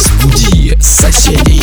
Разбуди соседей.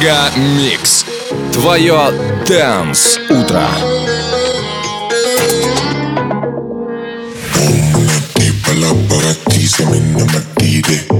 Мега Микс. Твое Дэнс Утро. People up, but I tease them in the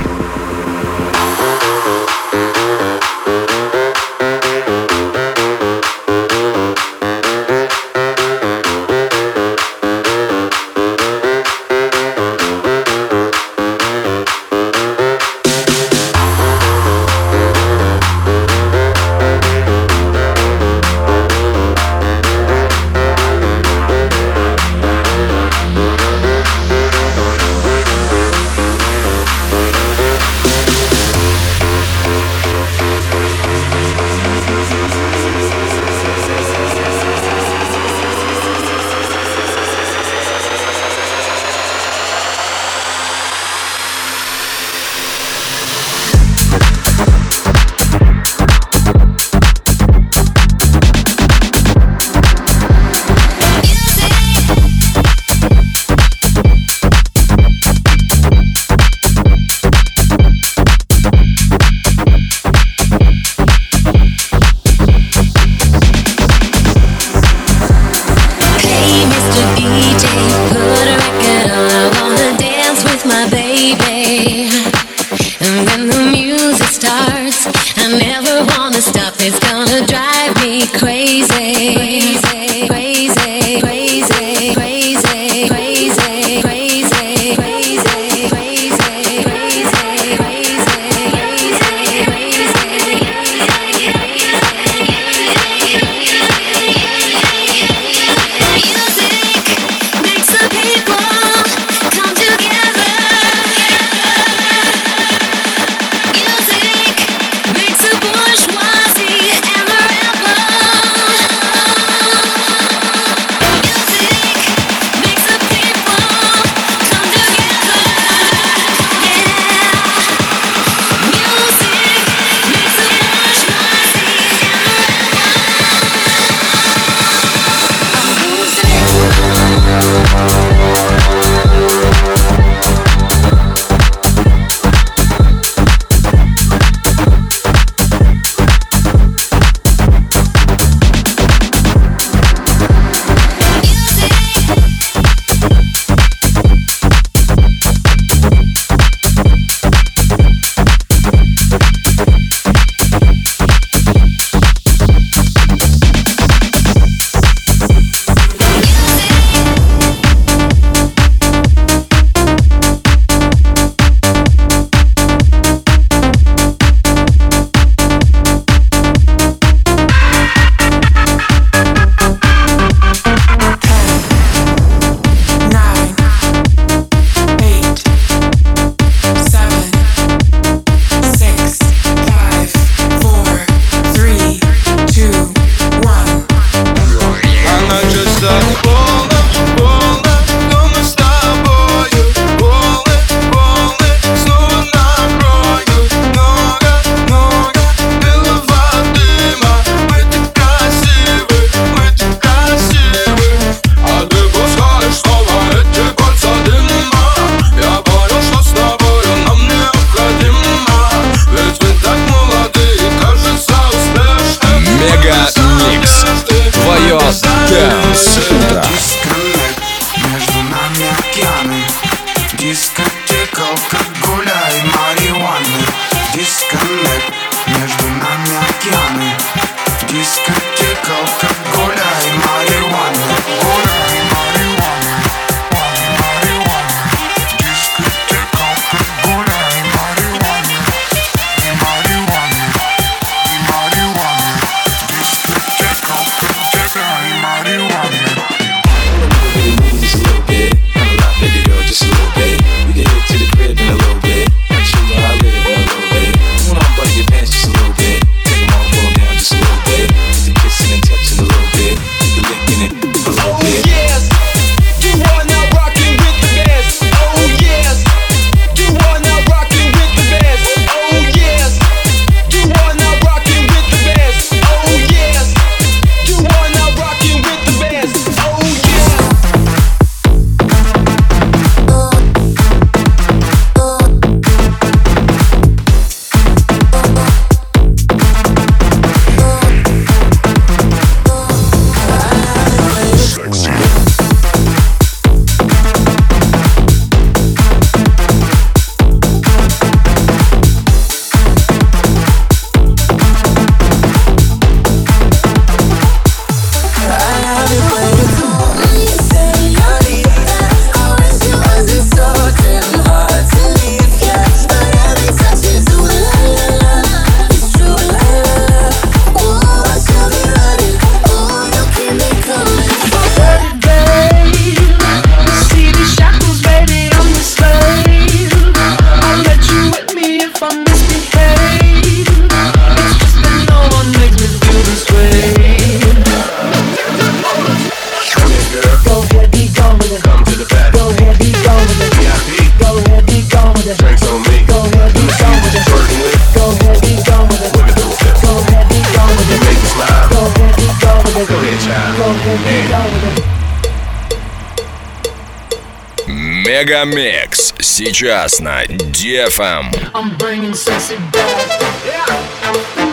Мегамикс сейчас на DFM. I'm bringing sexy back. Yeah.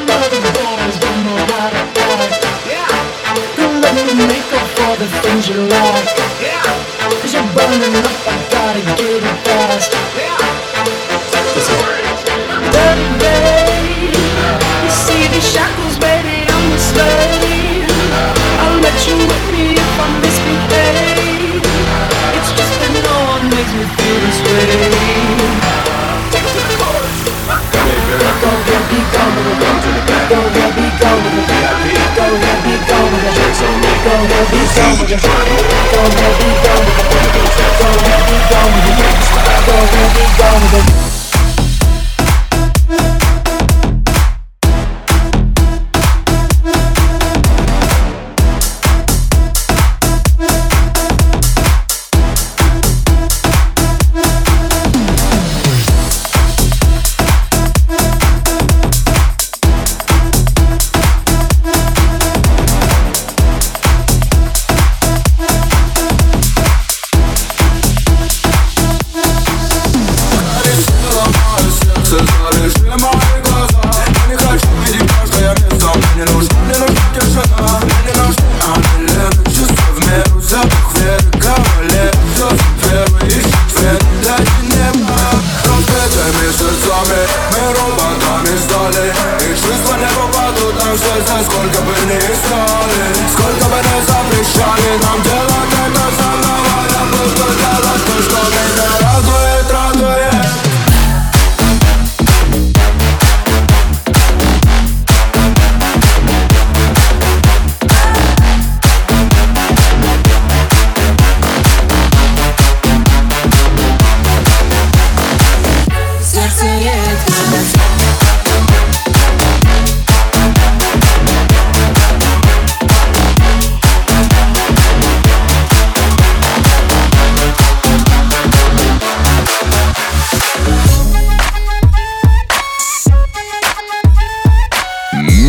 Mother boys don't know how to act. Yeah. Don't let me make up for the things you like. Yeah. coming up, I gotta get it fast. Dirty ahead, be gone with it.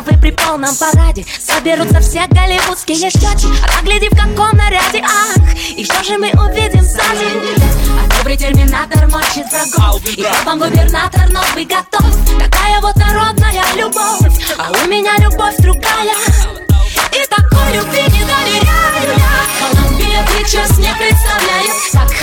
Ковровой при полном параде Соберутся все голливудские щеки А гляди в каком наряде, ах И что же мы увидим сзади? А добрый терминатор мочит врагов И вам губернатор новый готов? Такая вот народная любовь А у меня любовь другая. И такой любви не доверяю я. Колумбия Pictures не представляет Как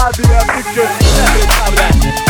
Columbia Pictures не представляет.